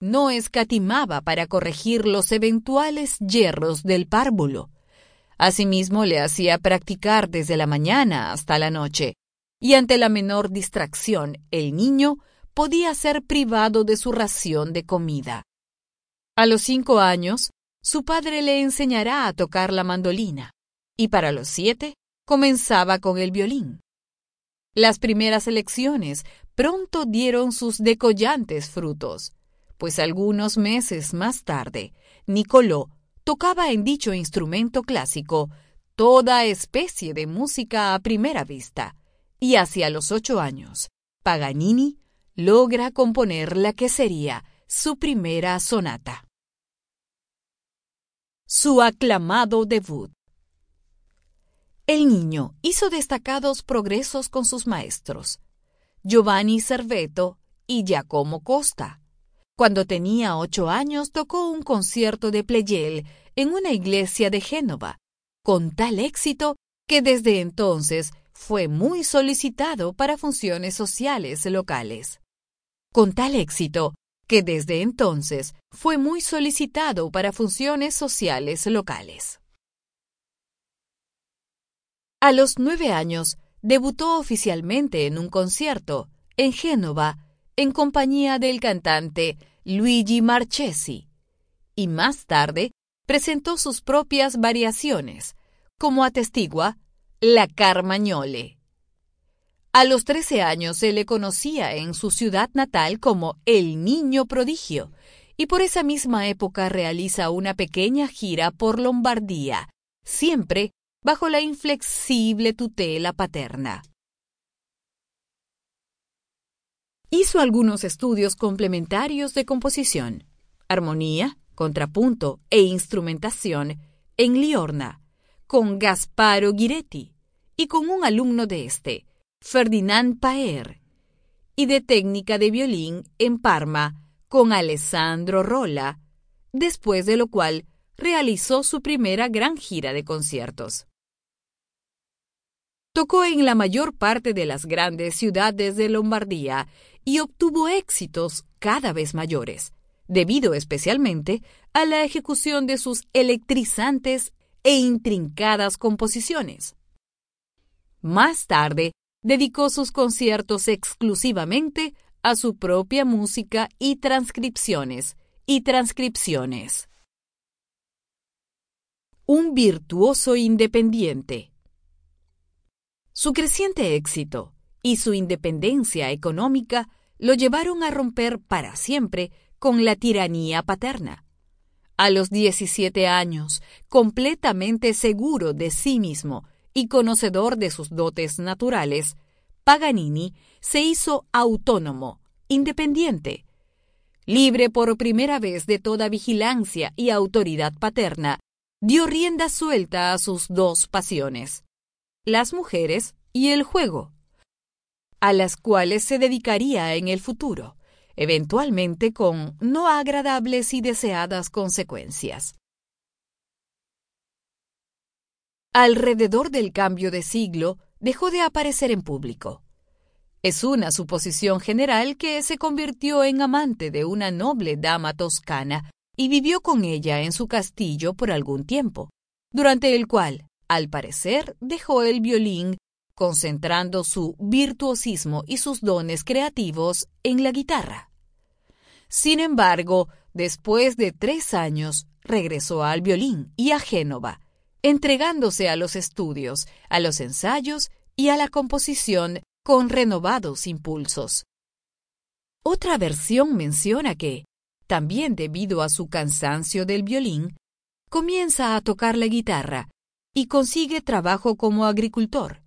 no escatimaba para corregir los eventuales yerros del párvulo. Asimismo, le hacía practicar desde la mañana hasta la noche, y ante la menor distracción, el niño podía ser privado de su ración de comida. A los cinco años, su padre le enseñará a tocar la mandolina, y para los siete comenzaba con el violín. Las primeras elecciones pronto dieron sus decollantes frutos, pues algunos meses más tarde, Nicolò tocaba en dicho instrumento clásico toda especie de música a primera vista, y hacia los ocho años, Paganini logra componer la que sería su primera sonata. Su aclamado debut. El niño hizo destacados progresos con sus maestros, Giovanni Cerveto y Giacomo Costa. Cuando tenía ocho años tocó un concierto de Pleyel en una iglesia de Génova, con tal éxito que desde entonces fue muy solicitado para funciones sociales locales. Con tal éxito que desde entonces fue muy solicitado para funciones sociales locales. A los nueve años debutó oficialmente en un concierto en Génova en compañía del cantante Luigi Marchesi, y más tarde presentó sus propias variaciones, como atestigua la Carmagnole. A los 13 años se le conocía en su ciudad natal como el Niño Prodigio, y por esa misma época realiza una pequeña gira por Lombardía, siempre bajo la inflexible tutela paterna. Hizo algunos estudios complementarios de composición, armonía, contrapunto e instrumentación en Liorna, con Gasparo Giretti y con un alumno de este, Ferdinand Paer, y de técnica de violín en Parma con Alessandro Rolla, después de lo cual realizó su primera gran gira de conciertos. Tocó en la mayor parte de las grandes ciudades de Lombardía y obtuvo éxitos cada vez mayores, debido especialmente a la ejecución de sus electrizantes e intrincadas composiciones. Más tarde, dedicó sus conciertos exclusivamente a su propia música y transcripciones, y transcripciones. Un virtuoso independiente. Su creciente éxito y su independencia económica lo llevaron a romper para siempre con la tiranía paterna. A los 17 años, completamente seguro de sí mismo y conocedor de sus dotes naturales, Paganini se hizo autónomo, independiente, libre por primera vez de toda vigilancia y autoridad paterna, dio rienda suelta a sus dos pasiones, las mujeres y el juego a las cuales se dedicaría en el futuro, eventualmente con no agradables y deseadas consecuencias. Alrededor del cambio de siglo dejó de aparecer en público. Es una suposición general que se convirtió en amante de una noble dama toscana y vivió con ella en su castillo por algún tiempo, durante el cual, al parecer, dejó el violín concentrando su virtuosismo y sus dones creativos en la guitarra. Sin embargo, después de tres años, regresó al violín y a Génova, entregándose a los estudios, a los ensayos y a la composición con renovados impulsos. Otra versión menciona que, también debido a su cansancio del violín, comienza a tocar la guitarra y consigue trabajo como agricultor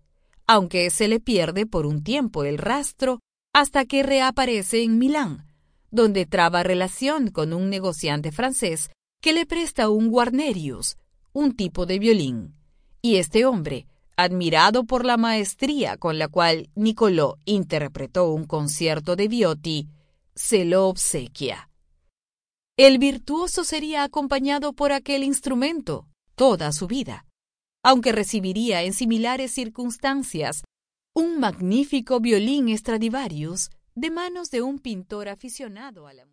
aunque se le pierde por un tiempo el rastro hasta que reaparece en Milán, donde traba relación con un negociante francés que le presta un Guarnerius, un tipo de violín. Y este hombre, admirado por la maestría con la cual Niccolò interpretó un concierto de Viotti, se lo obsequia. El virtuoso sería acompañado por aquel instrumento toda su vida aunque recibiría en similares circunstancias un magnífico violín Stradivarius de manos de un pintor aficionado a la música.